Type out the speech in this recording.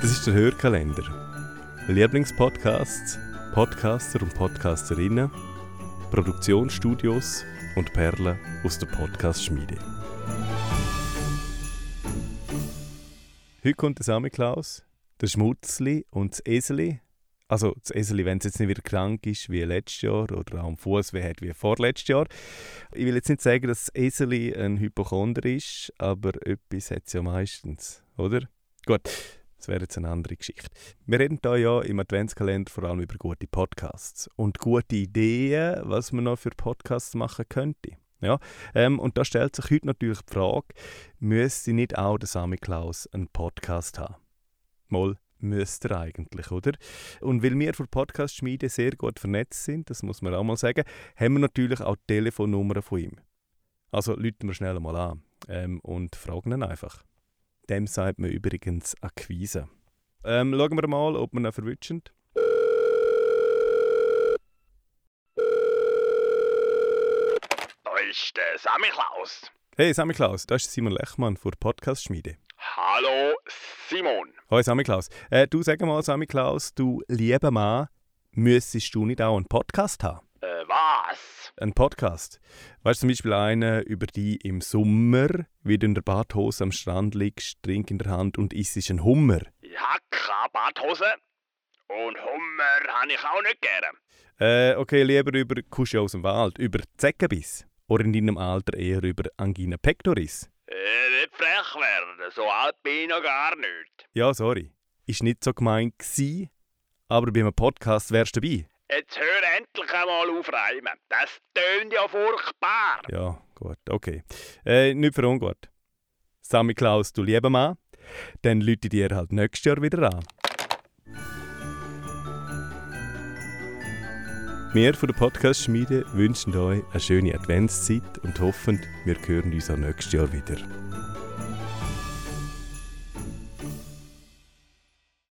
Das ist der Hörkalender. Lieblingspodcasts, Podcaster und Podcasterinnen, Produktionsstudios und Perlen aus der Podcast-Schmiede. Heute kommt der Samichlaus, der Schmutzli und das Eseli. Also das Eseli, wenn es jetzt nicht wieder krank ist wie letztes Jahr oder am Fuß wie hat wie vorletztes Jahr. Ich will jetzt nicht sagen, dass das Eseli ein Hypochonder ist, aber etwas hat es ja meistens, oder? Gut, das wäre jetzt eine andere Geschichte. Wir reden hier ja im Adventskalender vor allem über gute Podcasts und gute Ideen, was man noch für Podcasts machen könnte. Ja, ähm, und da stellt sich heute natürlich die Frage, müsste nicht auch der Sami Klaus einen Podcast haben? Mal müsste er eigentlich, oder? Und weil wir für Podcast-Schmiede sehr gut vernetzt sind, das muss man auch mal sagen, haben wir natürlich auch die Telefonnummer von ihm. Also rufen wir schnell mal an ähm, und fragen ihn einfach. Dem sagt man übrigens Akquise. Ähm, schauen wir mal, ob wir ihn verwischen. Da ist der Sammy Klaus. Hey Sammy Klaus, das ist Simon Lechmann von Podcast Schmiede. Hallo Simon. Hoi Sammy Klaus. Äh, du sag mal, Sammy Klaus, du lieber Mann, müsstest du nicht auch einen Podcast haben? Äh, was? Ein Podcast. Weißt du zum Beispiel einen über die im Sommer, wie du in der Badhose am Strand liegst, Trink in der Hand und isst einen Hummer. Ich habe keine Badhose. Und Hummer habe ich auch nicht gern. Äh, okay, lieber über Kusche aus dem Wald, über Zeckenbiss. Oder in deinem Alter eher über Angina pectoris. Äh, nicht frech werden, so alt bin ich noch gar nicht. Ja, sorry. Ist nicht so gemeint gsi, aber bei einem Podcast wärst du dabei. Jetzt hör endlich einmal auf reimen. Das tönt ja furchtbar. Ja, gut, okay. Äh, nicht für ungut. Sammy Klaus, du lieber Mann, dann lüte dir halt nächstes Jahr wieder an. Wir von der Podcast-Schmiede wünschen euch eine schöne Adventszeit und hoffen, wir hören uns auch nächstes Jahr wieder.